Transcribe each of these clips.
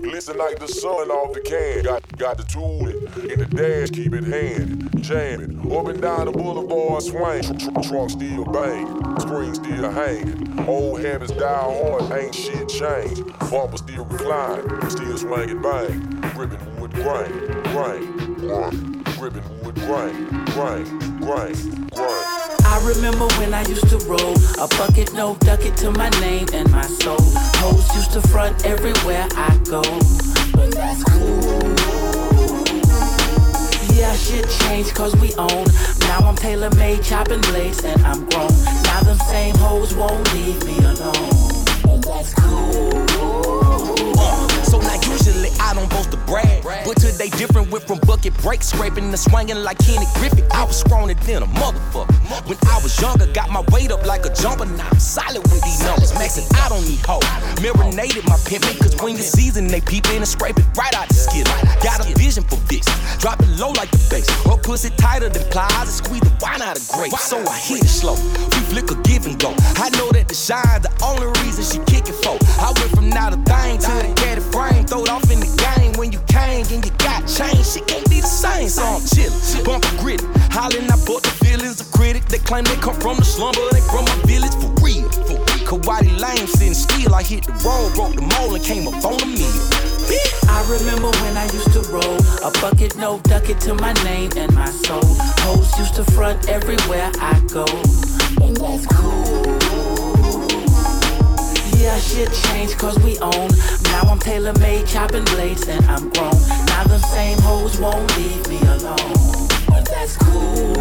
Glisten like the sun off the can. Got got the tool in the dash, keep it handy. Jamming up and down the boulevard, swing. Trunk still bang, screen still hanging. Old habits die hard, ain't shit changed. Bumper still recline, still swinging bang. Gripping wood grain, grain, grain. Gripping wood grain, grain, grain, grain. I remember when I used to roll a bucket, no duck it to my name and my soul. Hoes used to front everywhere I go, but that's cool. Yeah, shit changed cause we own. Now I'm tailor made, chopping blades, and I'm grown. Now them same hoes won't leave me alone, but that's cool. So usually I don't boast to brag, but today different. Went from bucket break scraping to swinging like Kenny Griffey. I was stronger than a motherfucker. When I was younger, got my weight up like a jumper. Now I'm solid with these numbers, maxing I don't need hope. Marinated my pimpin', cause when you season, they peep in and scrape it right out the skillet. Got a vision for this, drop it low like the bass. Pussy tighter than plies and squeeze the wine out of grapes. So I hit it slow, we flick a give and go. I know that the shine, the only reason she kick it for. I went from not a thing to the caddy frame, throw it off in the game. When you came and you got change, shit can't be the same. So I'm chillin', bumpin' gritty, hollering, I bought the feelings of critic. They claim they come from the slumber, they from my village for real. For real. Kawadi Lane sitting still, I hit the road, broke the mold and came up on the meal. I remember when I used to roll a bucket, no duck it to my name and my soul. Hoes used to front everywhere I go, and that's cool. Yeah, shit changed cause we own. Now I'm tailor made, chopping blades, and I'm grown. Now the same hoes won't leave me alone, but that's cool.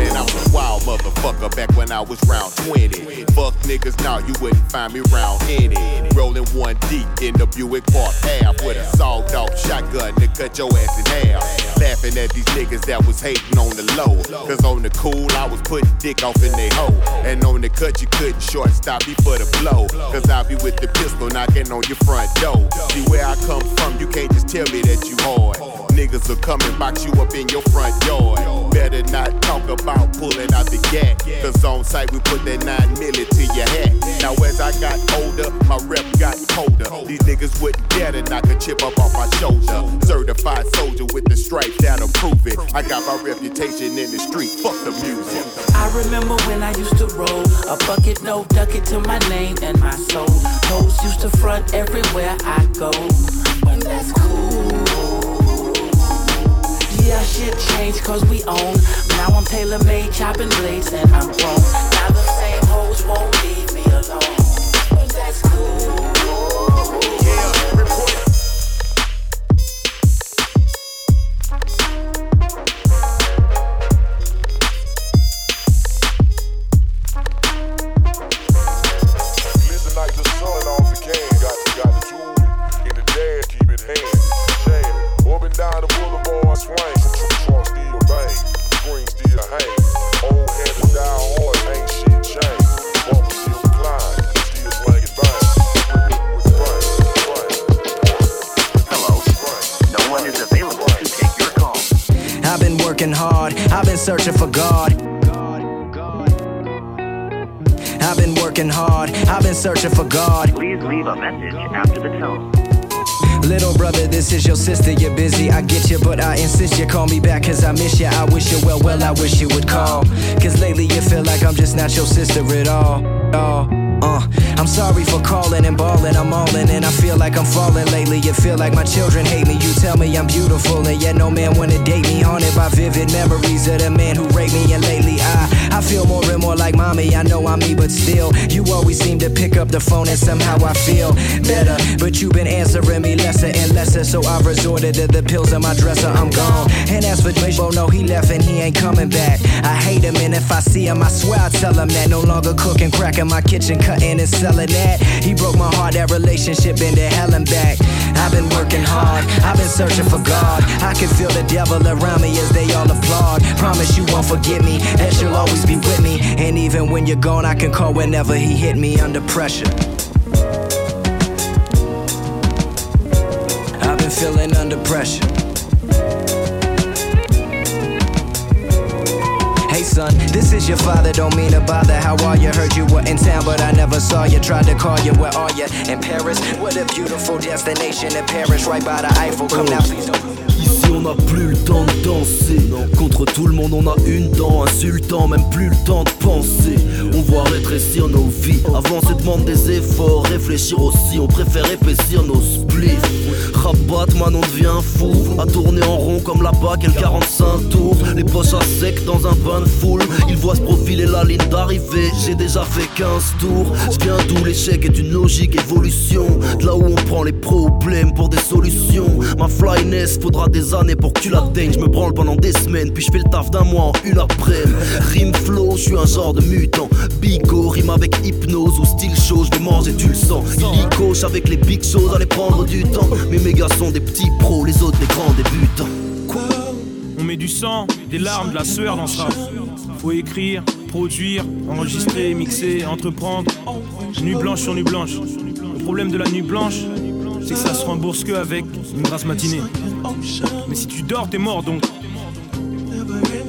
Man, I was wild motherfucker back when I was round 20. Fuck niggas now, you wouldn't find me round any. Rolling one deep in the Buick Park Ave with a sawed off shotgun to cut your ass in half. Laughing at these niggas that was hating on the low. Cause on the cool, I was putting dick off in they hoe. And on the cut, you couldn't short stop me for the blow. Cause I be with the pistol knocking on your front door. See where I come from, you can't just tell me that you hard. Niggas will come and box you up in your front yard. Better not talk about pulling out the gat. Cause on site we put that 9 milli to your hat. Now as I got older, my rep got colder. These niggas wouldn't dare to knock a chip up off my shoulder. Certified soldier with the stripes that'll prove it. I got my reputation in the street, fuck the music. I remember when I used to roll a bucket, no duck it to my name and my soul. Hoes used to front everywhere I go, and that's cool. Yeah, shit changed cause we own. Now I'm tailor made, chopping blades, and I'm grown. Now the same hoes won't leave me alone, that's cool. Searching for God. Please leave a message after the tone. Little brother, this is your sister, you're busy. I get you, but I insist you call me back, cause I miss you. I wish you well, well, I wish you would call. Cause lately you feel like I'm just not your sister at all. all. I'm sorry for calling and balling, I'm all in, and I feel like I'm falling lately. You feel like my children hate me. You tell me I'm beautiful, and yet no man wanna date me. Haunted by vivid memories of the man who raped me, and lately I, I feel more and more like mommy. I know I'm me, but still, you always seem to pick up the phone, and somehow I feel better. But you've been answering me lesser and lesser, so I've resorted to the pills in my dresser. I'm gone. And as for Dwayne, no, he left and he ain't coming back. I hate him, and if I see him, I swear I tell him that no longer cooking crack in my kitchen, cutting and selling that. He broke my heart, that relationship into hell and back. I've been working hard, I've been searching for God. I can feel the devil around me as they all applaud. Promise you won't forget me, that you'll always be with me. And even when you're gone, I can call whenever he hit me under pressure. I've been feeling under pressure. Hey son, this is your father, don't mean to bother. How are you? Heard you were in town, but I never saw you. Tried to call you, where are you? In Paris? What a beautiful destination in Paris, right by the Eiffel. Come now, please don't. On n'a plus le temps de danser Contre tout le monde on a une dent Insultant même plus le temps de penser On voit rétrécir nos vies. Avant c'est demande des efforts Réfléchir aussi. On préfère épaissir nos spliffs Rabat man on devient fou. À tourner en rond comme là-bas quel 45 tours. Les poches à sec dans un bain de foule. Ils voient se profiler la ligne d'arrivée. J'ai déjà fait 15 tours. Je viens d'où l'échec est une logique évolution. De là où on prend les problèmes pour des solutions. Ma flyness faudra des années pour que tu l'atteignes. Je me branle pendant des semaines, puis je fais le taf d'un mois en une après. Rime flow, je suis un genre de mutant. Bigo, rime avec hypnose ou style show, je mange et tu le sens. Il avec les big choses, allez prendre du temps. Mais mes gars sont des petits pros, les autres des grands débutants. On met du sang, des larmes, de la sueur dans ça. Faut écrire, produire, enregistrer, mixer, entreprendre. Nuit blanche sur nuit blanche. Le problème de la nuit blanche, c'est que ça se rembourse que avec une grasse matinée. Mais si tu dors, t'es mort donc.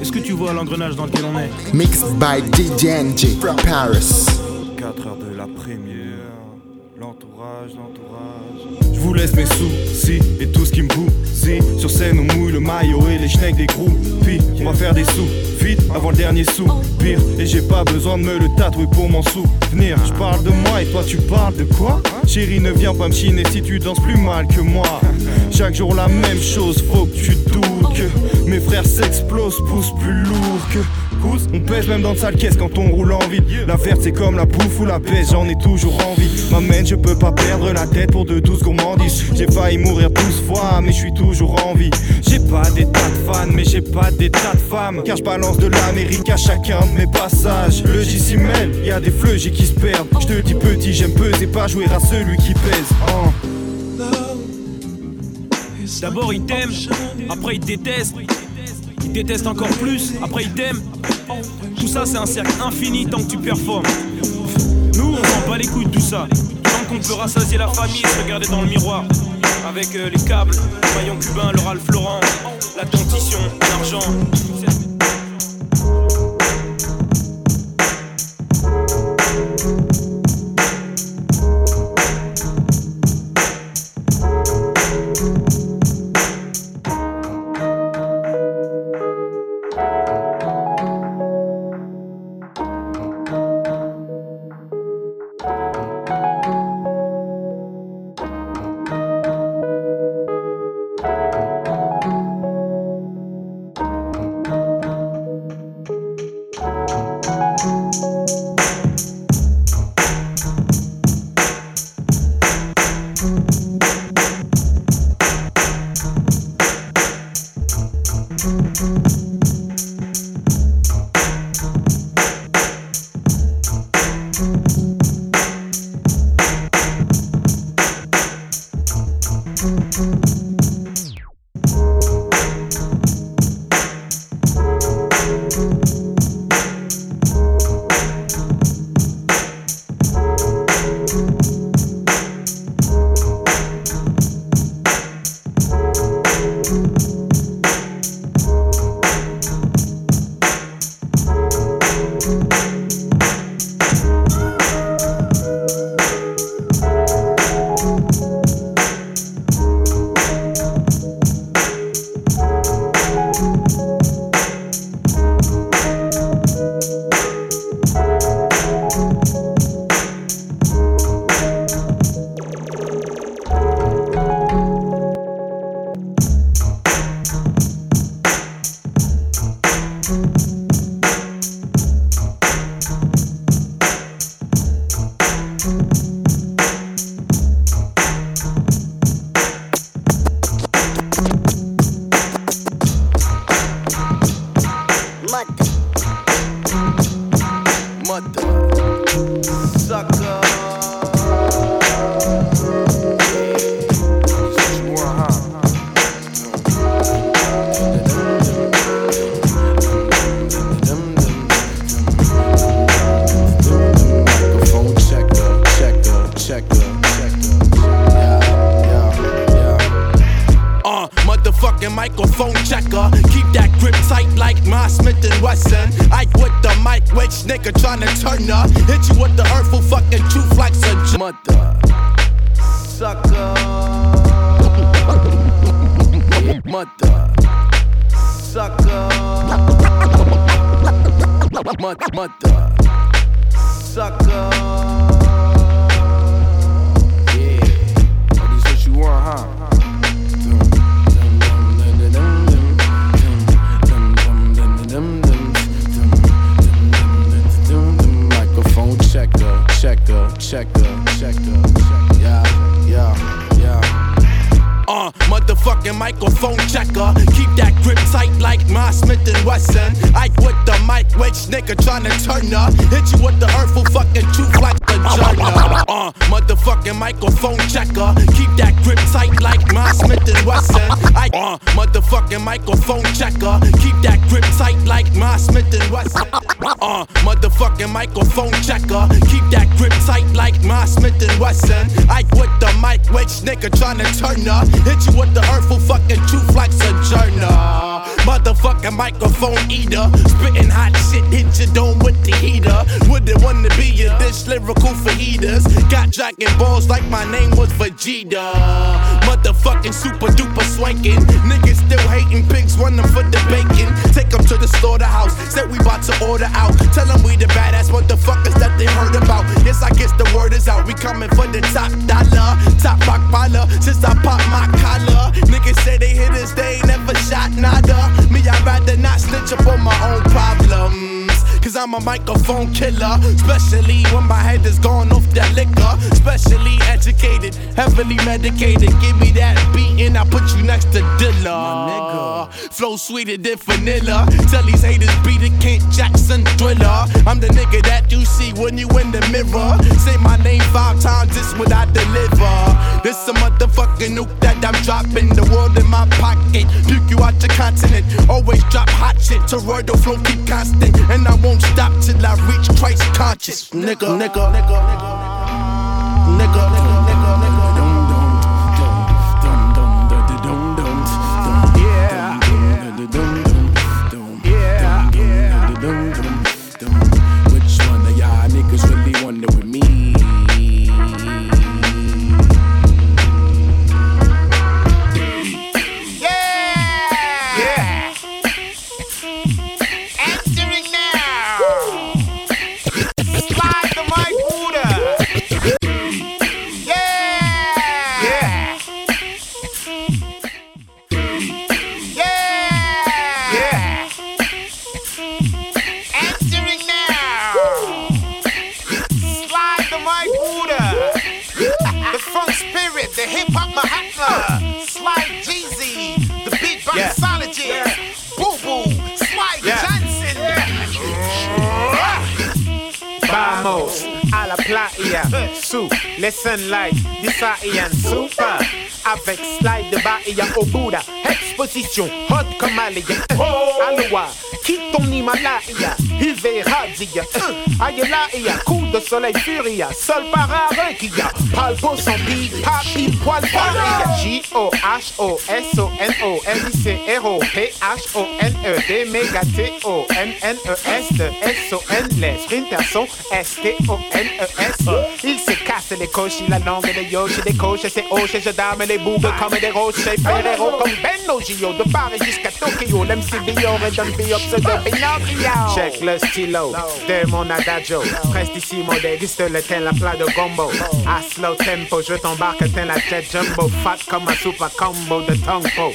Est-ce que tu vois l'engrenage dans lequel on est Mixed by DJ from Paris. 4 heures de la première, l'entourage, l'entourage. Vous laisse mes soucis et tout ce qui me bousille. Sur scène, on mouille le maillot et les schnecks des groupies. On va faire des sous vite avant le dernier soupir. Et j'ai pas besoin de me le tatouer pour m'en souvenir. Je parle de moi et toi tu parles de quoi? Chérie, ne viens pas me chiner si tu danses plus mal que moi. Chaque jour la même chose, faut que tu doutes que mes frères s'explosent, poussent plus lourd que On pèse même dans le sale caisse quand on roule en vide. L'affaire c'est comme la bouffe ou la pêche, j'en ai toujours envie. M'amène, je peux pas perdre la tête pour de douces gourmandises. J'ai failli mourir douze fois, mais je suis toujours en vie. J'ai pas des tas de fans, mais j'ai pas des tas de femmes. Car je balance de l'Amérique à chacun de mes passages. Le J s'y mêle, y a des fleuges qui se perdent. Je te dis petit, j'aime peser, pas jouer à celui qui pèse. D'abord il t'aime, après il déteste. Il déteste encore plus, après il t'aime. Tout ça c'est un cercle infini tant que tu performes. Nous on s'en bat les couilles de tout ça. Tant qu'on peut rassasier la famille et se regarder dans le miroir. Avec euh, les câbles, le maillon cubain, le Ralph Lauren, la dentition, l'argent. Smith and Wesson. Ike with the mic, which nigga tryna turn up. Hit you with the hurtful fucking truth like a mother. Sucker. Mother. Sucker. Mother. Sucker. Yeah. This what you want, huh? Checker, checker, checker. Yeah, yeah, yeah. Uh, motherfucking microphone checker. Keep that grip tight like my Smith and Wesson. Ike with the mic, which nigga tryna turn up. Hit you with the hurtful fucking truth like a journal. Uh, motherfucking microphone checker. Keep that grip tight like my Smith and Wesson. Ike, uh, motherfucking microphone checker. Keep that grip tight like my Smith and Wesson. Uh, motherfucking microphone checker. Keep that grip tight like my Smith and Wesson. Ike with the mic, which nigga tryna turn up. Hit you with the hurtful fucking truth like Sojourner. Motherfucking microphone eater. Spitting hot shit, hit your dome with the heater. Wouldn't wanna be a dish lyrical for heaters. Got dragon balls like my name was Vegeta. Motherfucking super duper swanking. Niggas still hating pigs, run them for the bacon. Take them to the slaughterhouse. Said we about to order out. Tell them we the badass motherfuckers that they heard about. Yes, I guess the word is out. We coming for the top dollar. Top baller. Since I popped my collar. Niggas say they hit us, they ain't never shot nada. Me, I'd rather not snitch up on my own problems. Cause I'm a microphone killer. Especially when my head is gone off that liquor. Especially educated, heavily medicated. Give me that beat and I put you next to Dilla. nigga Flow sweeter than vanilla. Tell these haters beat it, Kent Jackson thriller. I'm the nigga that you see when you in the mirror. Say my name five times, this what I deliver. This a motherfucking nuke that I'm dropping. The world in my pocket. Puke you out your continent. Always drop hot shit. Toroidal flow keep constant. And I won't stop till I reach Christ conscious. Nigga, nigga, nigga, nigga, Vamos à la playa, sous les sunlight du Saharian Super. Avec slide de Bahia au Bouddha, exposition hot comme Alia. Oh, Aloha, quitte ton Himalaya, hiver radia. Ayelaya, coup de soleil furia, sol pararin qui a. Palpo sans pas pile poil paria. J-O-H-O-S-O-N-O, M-I-C-R-O, P-H-O-N-E, D, méga T-O-N-N-E-S, de S-O-N, les sprinters S-T-O-N-E-S. Il se casse les coches, il a langue des yoches, des coches, c'est hoches, je dame les bougres comme des rochers. Ferrero comme Benno Gio, de Paris jusqu'à Tokyo, l'MC Bior et d'un Biop, de Pinocchio. Check le stylo de mon adagio. Prestissimo, déguste le tel un plat de gombo. À slow tempo, je t'embarque tel la jet jumbo. Fat comme un super combo de tongo.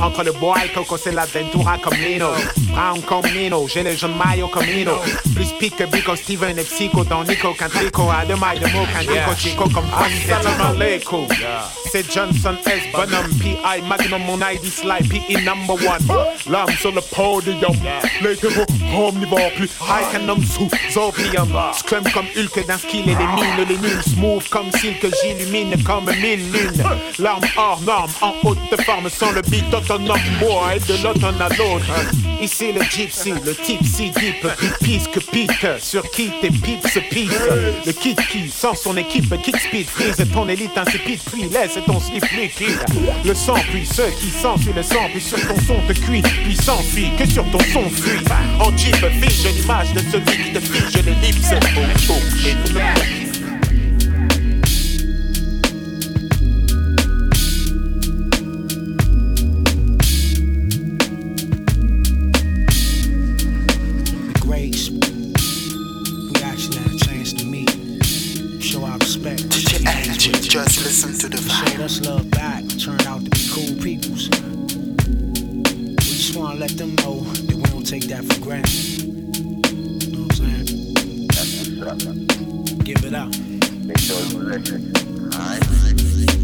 Entre le bois et coco, c'est l'aventura comme Nino. Brown comme Nino, j'ai les jeunes maillots comme Nino. Plus pique que Bico, Steven et Psycho, dans Nico, qu'un tricot. À deux mailles de mots, Nico, Chico comme Assalamu alaikum. C'est Johnson S. Bonhomme, P.I. Magnum, mon ID slide, P.I. number one. L'âme sur le podium. Les héros omnivores plus high qu'un homme sous opium. Scrum comme Hulk d'un skill et les mines, les nuls. Smooth comme silk, j'illumine comme mille lunes. L'arme hors norme, en haute forme, sans le beat autonome. Boy, de l'automne à l'autre. Ici le gypsy, le tipsy deep, pipis que pite, sur qui tes pipes se. Le kit qui, sans son équipe, kick speed, freeze ton élite insipide, puis laisse ton slip liquide. Le sang, puis ceux qui s'enfuient le sang, puis sur ton son te cuit, puis s'enfuit, que sur ton son fuit. En jeep, fige l'image de celui qui te fige l'ellipse. Et tout le Just listen to the vibe. Showed us love back, turned out to be cool peoples. We just wanna let them know that we don't take that for granted. Give it up. Make sure you listen.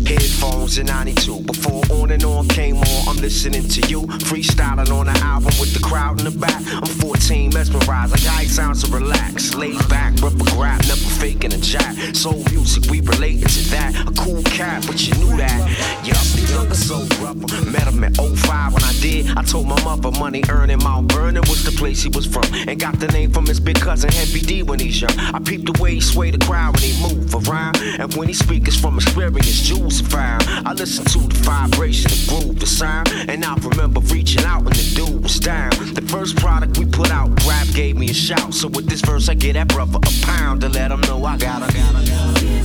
Headphones in 92. Before on and on came on, I'm listening to you. Freestyling on the album with the crowd in the back. I'm 14, mesmerized, like how it sounds to relax. Laid back, rubber grab, never faking a chat. Soul music, we related to that. A cool cat, but you knew that. Yup, the younger soul rubber. Met him at 05 when I did. I told my mother money earning Mount Vernon was the place he was from. And got the name from his big cousin Heavy D when he's young. I peeped the way he sway the crowd when he move around. And when he speak, it's from experience, jewels found. I listen to the vibration, the groove, the sound, and I remember reaching out when the dude was down. The first product we put out, rap gave me a shout. So with this verse, I get that brother a pound to let him know I got a.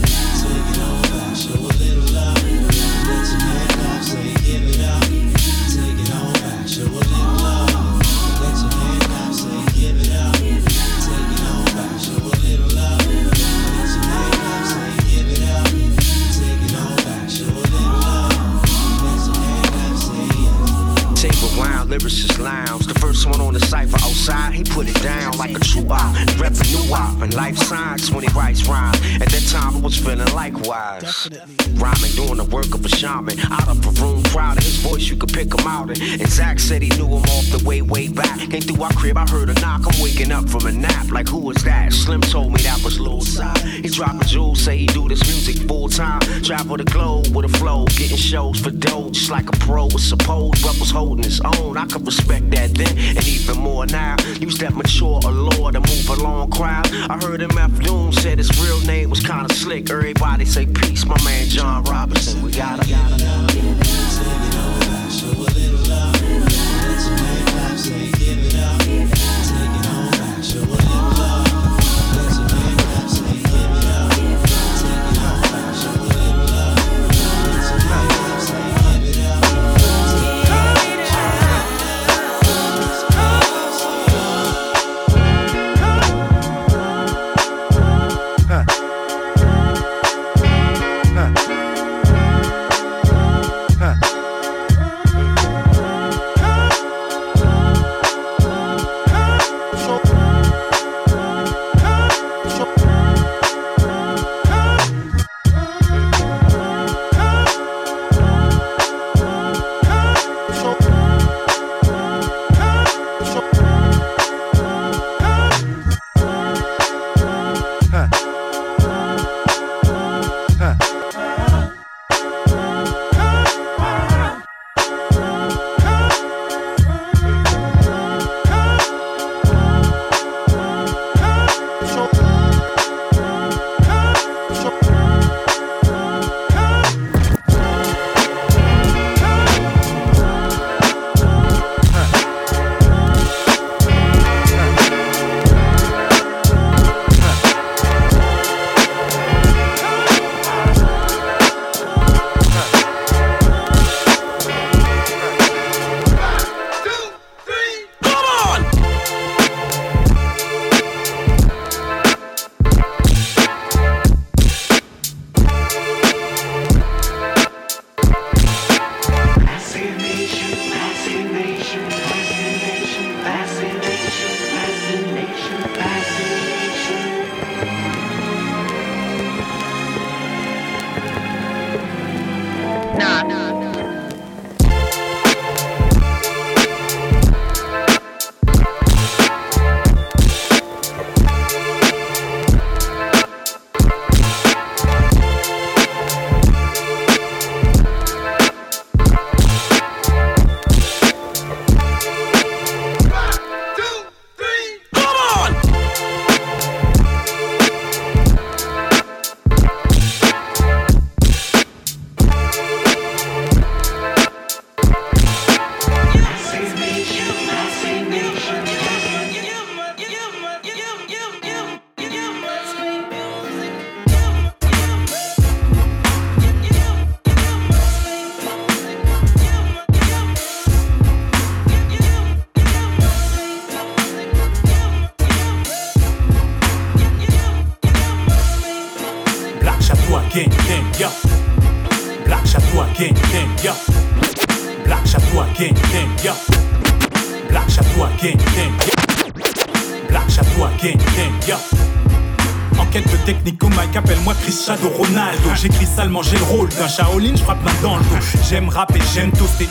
Rhyming, doing the work of a shaman. Out of a room crowded, his voice, you could pick him out. And, and Zach said he knew him off the way, way back. Came through our crib, I heard a knock. I'm waking up from a nap. Like, who was that? Slim told me that was Lil Sci. He dropping jewels, say he do this music full time. Travel the globe with a flow, getting shows for dough, just like a pro was supposed. But was holding his own. I could respect that then, and even more now. Use that mature allure to move along crowd. I heard him after Doom said his real name was kinda slick. Everybody say peace, my man John Robinson. We gotta, gotta,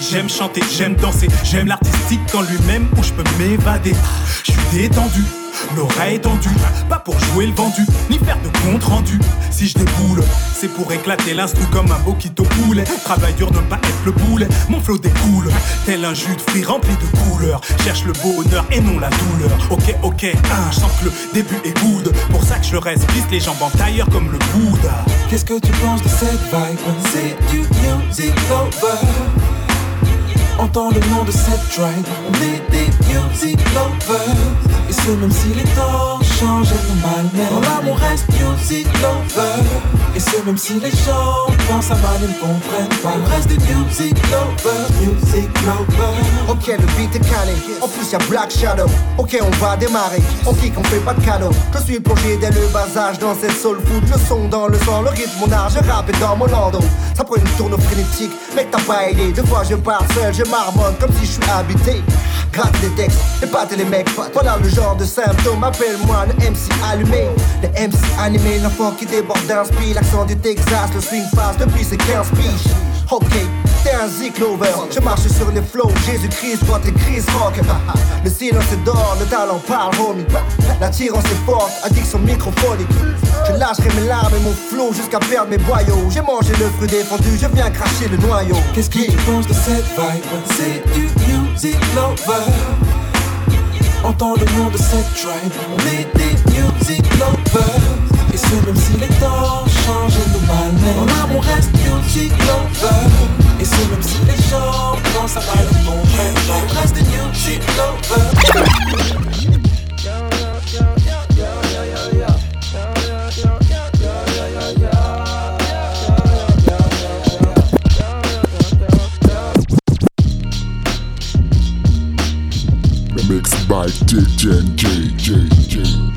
j'aime chanter, j'aime danser. J'aime l'artistique quand lui-même où je peux m'évader. Je suis détendu, l'oreille tendue. Pas pour jouer le vendu, ni faire de compte rendu. Si je déboule, c'est pour éclater l'instru comme un boquito poulet. Travail dur, ne pas être le boulet. Mon flow découle, tel un jus de fruits rempli de couleurs. Cherche le bonheur et non la douleur. Ok, ok, hein, je que le début est good. Pour ça que je le respire, les jambes en tailleur comme le Bouddha. Qu'est-ce que tu penses de cette vibe? C'est du music lover. Entends le nom de cette tribe. On est des music lovers. Et ce même si les temps malmènent. Dans l'amour reste music lover. Et ce même si les gens pensent à mal et ne comprennent pas. On reste des music lovers, music lovers. Ok, le beat est calé. En plus, y'a Black Shadow. Ok, on va démarrer. On kick, on fait pas de cadeau. Je suis plongé dès le bas âge dans cette soul food. Le son dans le sang, le rythme, mon art. Je rappe dans mon landau. Ça prend une tourne frénétique. Mec, t'as pas idée. Deux fois, je pars seul, je marmonne comme si je suis habité. Gratte des textes, et pâte les mecs. Voilà le genre de symptômes. Appelle-moi le MC allumé. Le MC animé, l'enfant qui déborde d'inspi. L'accent du Texas, le swing fast depuis ses 15 piges. Ok, t'es un zik lover. Je marche sur les flows, Jésus-Christ, toi t'es Chris Rock. Le silence est d'or, le talent parle, homie. L'attirance est forte, addiction microphonique. Je lâcherai mes larmes et mon flow jusqu'à perdre mes boyaux. J'ai mangé le fruit défendu, je viens cracher le noyau. Qu'est-ce qu'il pense de cette vibe? C'est du music lover. Entends le nom de cette tribe. On est des music lovers. Et ce même si les temps changent et nous malmènent. Dans l'amour reste music lover. Et ce même si les gens pensent à mal pas. On reste des music lovers. Mixed by DJ and JJ. Nigga,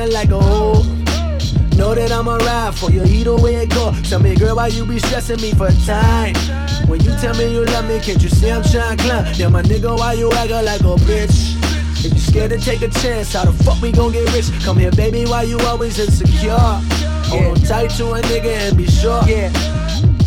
acting like a hoe? Know that I'ma ride for you either way it go. Tell me, girl, why you be stressing me for time? When you tell me you love me, can't you see I'm trying to climb? Yeah, my nigga, why you acting like a bitch? If you scared to take a chance, how the fuck we gon' get rich? Come here, baby, why you always insecure? Hold on tight to a nigga and be sure. Yeah.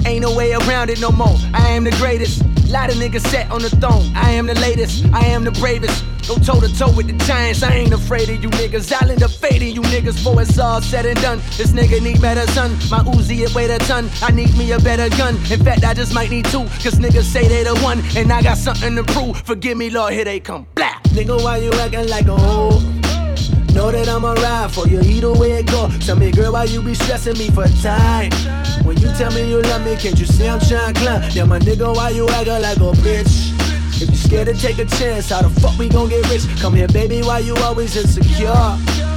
Ain't no way around it no more. I am the greatest. Lot of niggas set on the throne. I am the latest. I am the bravest. Go toe to toe with the giants. I ain't afraid of you niggas. I'll end up fading you niggas before it's all said and done. This nigga need better son. My Uzi it weigh a ton. I need me a better gun. In fact, I just might need two. Cause niggas say they the one. And I got something to prove. Forgive me, Lord, here they come. Blah. Nigga, why you acting like a hoe? Know that I'ma ride for you either way it go. Tell me, girl, why you be stressing me for time? When you tell me you love me, can't you see I'm trying to climb? Yeah, my nigga, why you acting like a bitch? If you scared to take a chance, how the fuck we gon' get rich? Come here, baby, why you always insecure?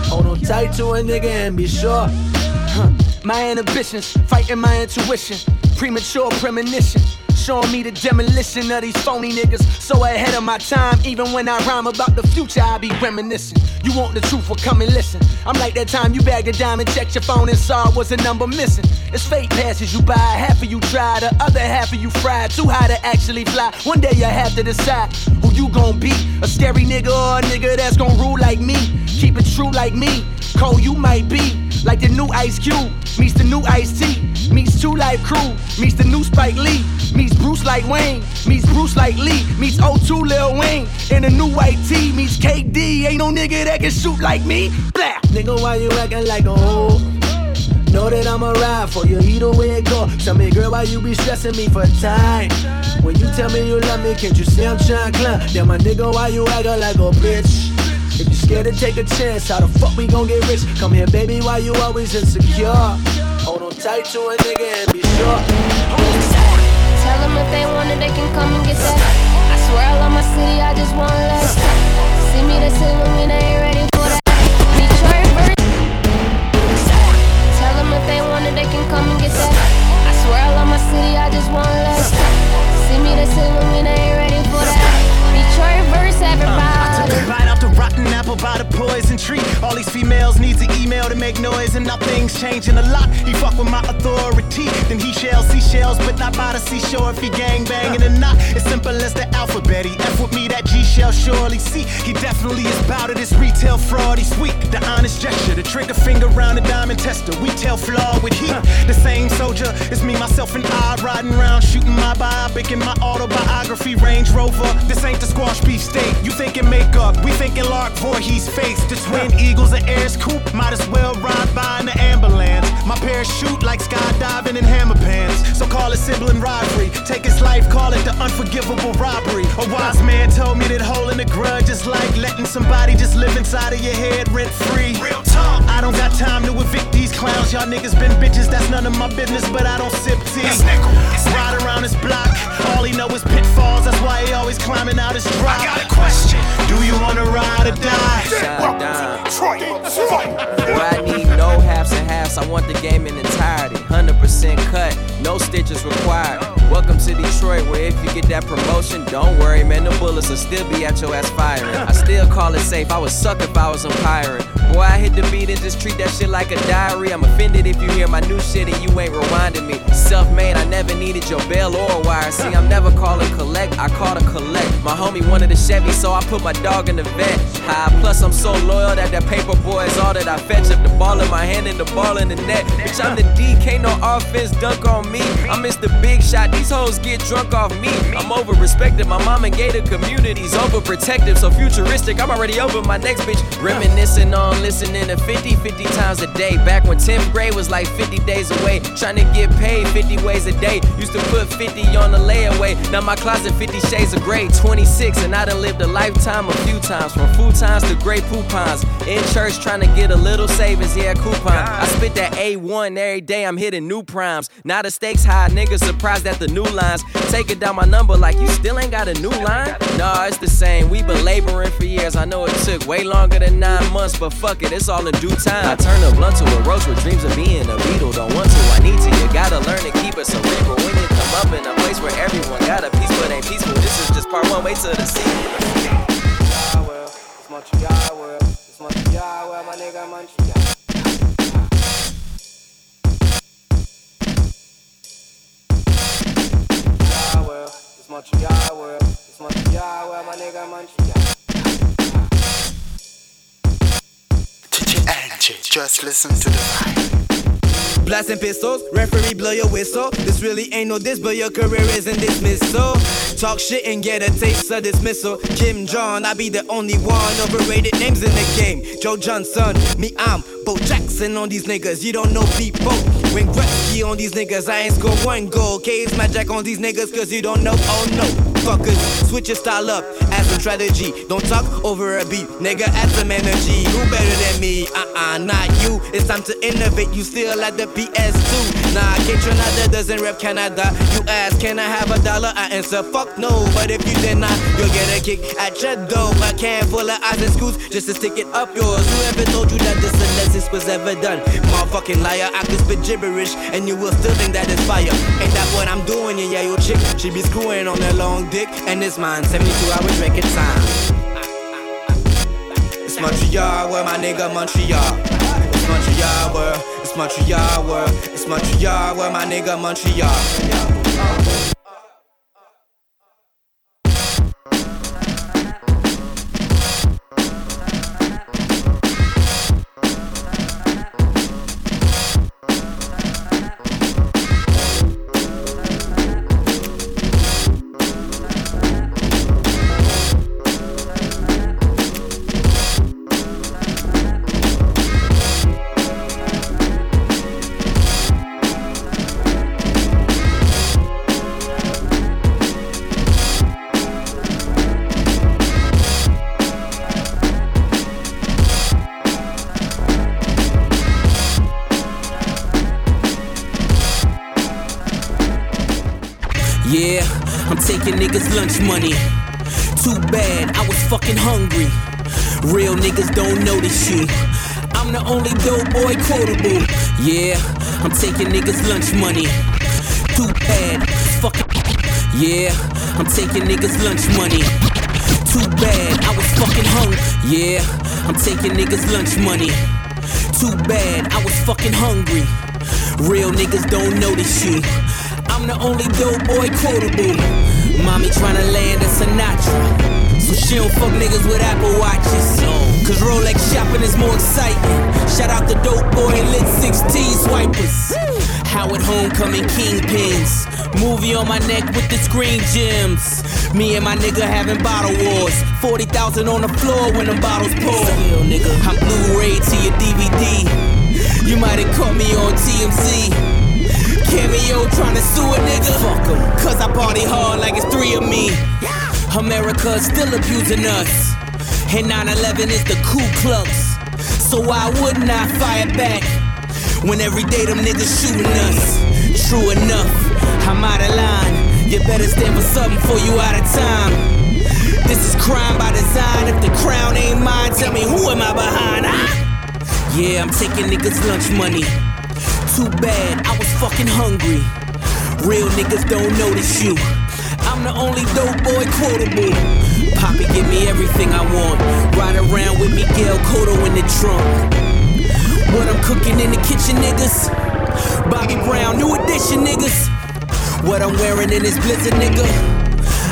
Hold on tight to a nigga and be sure. Huh. My inhibitions, fighting my intuition, premature premonition. Showing me the demolition of these phony niggas. So ahead of my time, even when I rhyme about the future, I be reminiscing. You want the truth, well come and listen. I'm like that time you bagged a diamond, checked your phone and saw was a number missing. It's fake passes you buy, half of you try, the other half of you fried. Too high to actually fly. One day you have to decide who you gon' be. A scary nigga or a nigga that's gon' rule like me. Keep it true like me. Cold you might be. Like the new Ice Cube meets the new Ice T. Meets Two Live Crew meets the new Spike Lee. Meets Bruce like Wayne. Meets Bruce like Lee. Meets O2 Lil Wayne. In the new white tee. Meets KD. Ain't no nigga that can shoot like me. Blah. Nigga, why you acting like a hoe? Know that I'ma ride for you either way it go. Tell me, girl, why you be stressing me for time? When you tell me you love me, can't you see I'm trying to climb? My nigga, why you acting like a bitch? If you scared to take a chance, how the fuck we gon' get rich? Come here, baby, why you always insecure? Hold on tight to a nigga and be sure. Tell them if they want it, they can come and get that. I swear I love my city, I just want less. See me, they say when we ain't ready for that. Detroit verse. Tell them if they want it, they can come and get that. I swear I love my city, I just want less. See me, they say when we ain't ready for that. Detroit verse, everybody. Right out the rotten apple by the poison tree. All these females needs an email to make noise, and nothing's changing a lot. He fuck with my authority, then he shells seashells, but not by the seashore if he gang banging or not. It's simple as the alphabet. He F with me, that G shell surely see. He definitely is bout it. This retail fraud, he's weak. The honest gesture, the trigger finger round the diamond tester. We tell flaw with heat. The same soldier is me, myself, and I riding around shooting my biopic in my autobiography Range Rover. This ain't the squash beef steak. You thinking makeup, we thinking Lark Voorhies face. The twin eagles and airs coupe, might as well ride by in the ambulance. My parachute like skydiving in hammer pants. So call it sibling rivalry. Take his life, call it the unforgivable robbery. A wise man told me that holding a grudge is like letting somebody just live inside of your head rent free. Real talk. I don't got time to evict these clowns. Y'all niggas been bitches, that's none of my business, but I don't sip tea. Ride around this block, all he know is pitfalls. That's why he always climbing out his drop. I got a question. Do you wanna ride or die? Shut down. Boy, I need no halves and halves. I want the game in entirety. 100% cut, no stitches required. Welcome to Detroit, where if you get that promotion, don't worry, man, the bullets will still be at your ass firing. I still call it safe. I would suck if I was umpiring. Boy, I hit the beat and just treat that shit like a diary. I'm offended if you hear my new shit and you ain't rewinding me. Self made, I never needed your bell or a wire. See, I'm never calling collect, I call to collect. My homie wanted a Chevy, so I put my dog in the vet. High, plus I'm so loyal that that paper boy is all that I fetch. If the ball in my hand and the ball in the net. Bitch, I'm the D, can't no offense dunk on me. I miss the big shot, these hoes get drunk off me. I'm over respected, my mom and gated communities overprotective, so futuristic. I'm already over my next bitch. Reminiscing on listening to 50, 50 times a day. Back when 10th grade was like 50 days away. Trying to get paid 50 ways a day. Used to put 50 on the layaway. Now my closet 50 shades of gray. 26, and I done lived a lifetime a few times. From futons to Grey Poupons. In church trying to get a little savings, yeah, coupon. I spit that A1 every day, I'm hitting new primes. Now the stakes high, niggas surprised at the new lines. Taking down my number like you still ain't got a new line? Nah, it's the same. we been laboring for years. I know it took way longer than nine months, but fuck it, it's all in due time. I turn a blunt to a roach with dreams of being a beetle. Don't want to, I need to. You gotta learn to keep it cerebral when you come up in a place where everyone got a piece but ain't peaceful. This is just part one, wait till the sequel. Montreal world. Montreal world, my nigga Montreal. Montreal world. Montreal world, my nigga Montreal. Just listen to the vibe. Blasting pistols, referee blow your whistle. This really ain't no diss, but your career isn't dismissal. Talk shit and get a taste of dismissal. Kim John, I be the only one. Overrated names in the game. Joe Johnson, me I'm Bo Jackson on these niggas. You don't know people. Wayne Gretzky on these niggas. I ain't score one goal. Case jack on these niggas, cause you don't know. Oh no. Fuckers, switch your style up. Strategy. Don't talk over a beat. Nigga, add some energy. Who better than me? Uh uh, not you. It's time to innovate. You still at the PS2. Nah, Canada doesn't rep Canada. You ask, can I have a dollar? I answer, fuck no. But if you deny, you'll get a kick at your dough. A can full of eyes and screws just to stick it up yours. Whoever told you that this this was ever done? Motherfucking liar, I could spit gibberish and you will still think that it's fire. Ain't that what I'm doing? Yeah, yeah, your chick, she be screwing on that long dick and it's mine. 72 hours record time. It's Montreal, where my nigga Montreal. It's Montreal, where it's Montreal, where it's Montreal, where my nigga Montreal. Lunch money. Too bad, I was fucking hungry. Real niggas don't know this shit. I'm the only dope boy quotable. Yeah, I'm taking niggas lunch money. Too bad, fucking. Yeah, I'm taking niggas lunch money. Too bad, I was fucking hungry. Yeah, I'm taking niggas lunch money. Too bad, I was fucking hungry. Real niggas don't know this shit. I'm the only dope boy quotable. Mommy tryna land a Sinatra. So she don't fuck niggas with Apple Watches. Cause Rolex shopping is more exciting. Shout out the dope boy and lit 16 swipers. Howard Homecoming Kingpins. Movie on my neck with the screen gems. Me and my nigga having bottle wars. 40,000 on the floor when them bottles pour. I'm Blu-ray to your DVD. You might have caught me on TMZ. Cameo trying to sue a nigga. Fuck em. Cause I party hard like it's three of me. America's still abusing us. And 9-11 is the Ku Klux. So why wouldn't I fire back? When every day them niggas shooting us. True enough, I'm out of line. You better stand for something before you out of time. This is crime by design. If the crown ain't mine, tell me who am I behind? Ah? Yeah, I'm taking niggas lunch money. Too bad, I was fucking hungry. Real niggas don't notice you. I'm the only dope boy quotable. Poppy give me everything I want. Ride around with Miguel Cotto in the trunk. What I'm cooking in the kitchen, niggas. Bobby Brown, new edition, niggas. What I'm wearing in this blizzard, nigga.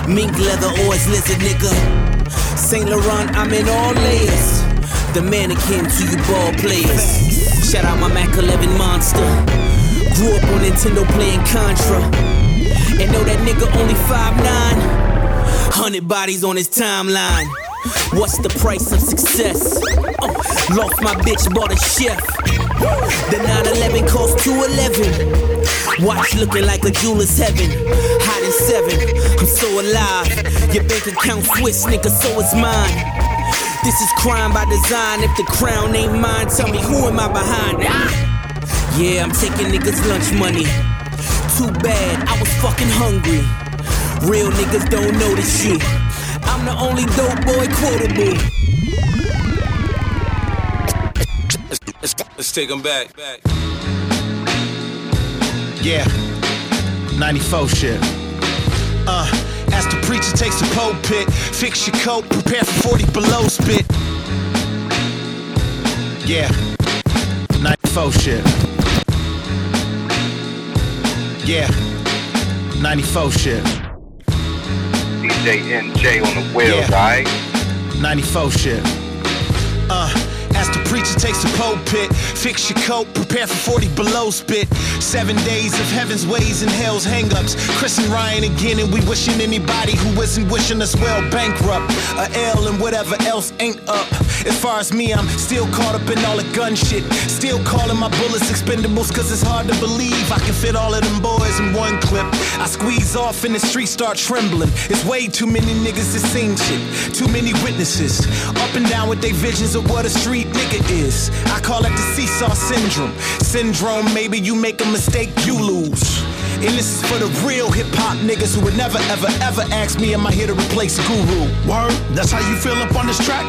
Mink leather or it's lizard, nigga. Saint Laurent, I'm in all layers. The mannequin to you ball players. Shout out my Mac 11 monster. Grew up on Nintendo playing Contra. And know that nigga only 5'9. Hundred bodies on his timeline. What's the price of success? Oh, lost my bitch, bought a chef. The 911 cost 211. Watch looking like a jeweler's heaven. Hot in seven, I'm so alive. Your bank account Swiss, nigga, so is mine. This is crime by design. If the crown ain't mine, tell me who am I behind? Ah! Yeah, I'm taking niggas lunch money. Too bad, I was fucking hungry. Real niggas don't know this shit. I'm the only dope boy quotable. Let's, let's take them back. Yeah, 94 shit. Uh, as the preacher takes the pulpit, fix your coat, prepare for 40 below spit. Yeah, 94 shit. Yeah, 94 shit. DJ NJ on the wheels, Yeah. alright? 94 shit. Uh, as the preacher takes the pulpit, fix your coat, prepare for 40 below spit. Seven days of heaven's ways and hell's hangups. Chris and Ryan again, and we wishing anybody who isn't wishing us well bankrupt. A L and whatever else ain't up. As far as me, I'm still caught up in all the gun shit. Still calling my bullets expendables, cause it's hard to believe I can fit all of them boys in one clip. I squeeze off and the streets start trembling. It's way too many niggas that seen shit. Too many witnesses. Up and down with their visions of what a street nigga is. I call it the seesaw syndrome. Syndrome, maybe you make a mistake, you lose. And this is for the real hip hop niggas who would never, ever, ever ask me, am I here to replace Guru? Word, that's how you feel up on this track?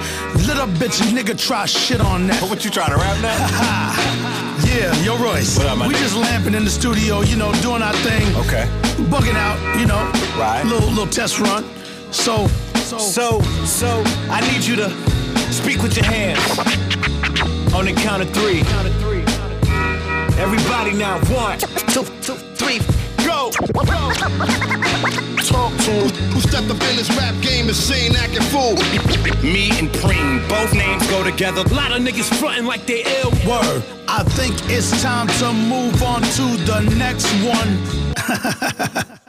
Little bitch, nigga try shit on that. What you trying to rap now? yeah, yo Royce. What up, my we just lamping in the studio, you know, doing our thing. Okay. Bugging out, you know. Right. Little little test run. So, so, So, so, I need you to speak with your hands. On the count of three. Everybody now, one, two, two, three! Talk to him. Who stepped up in this rap game and saying acting fool? Me and Preem, both names go together. A lot of niggas frontin' like they ill. Word. I think it's time to move on to the next one.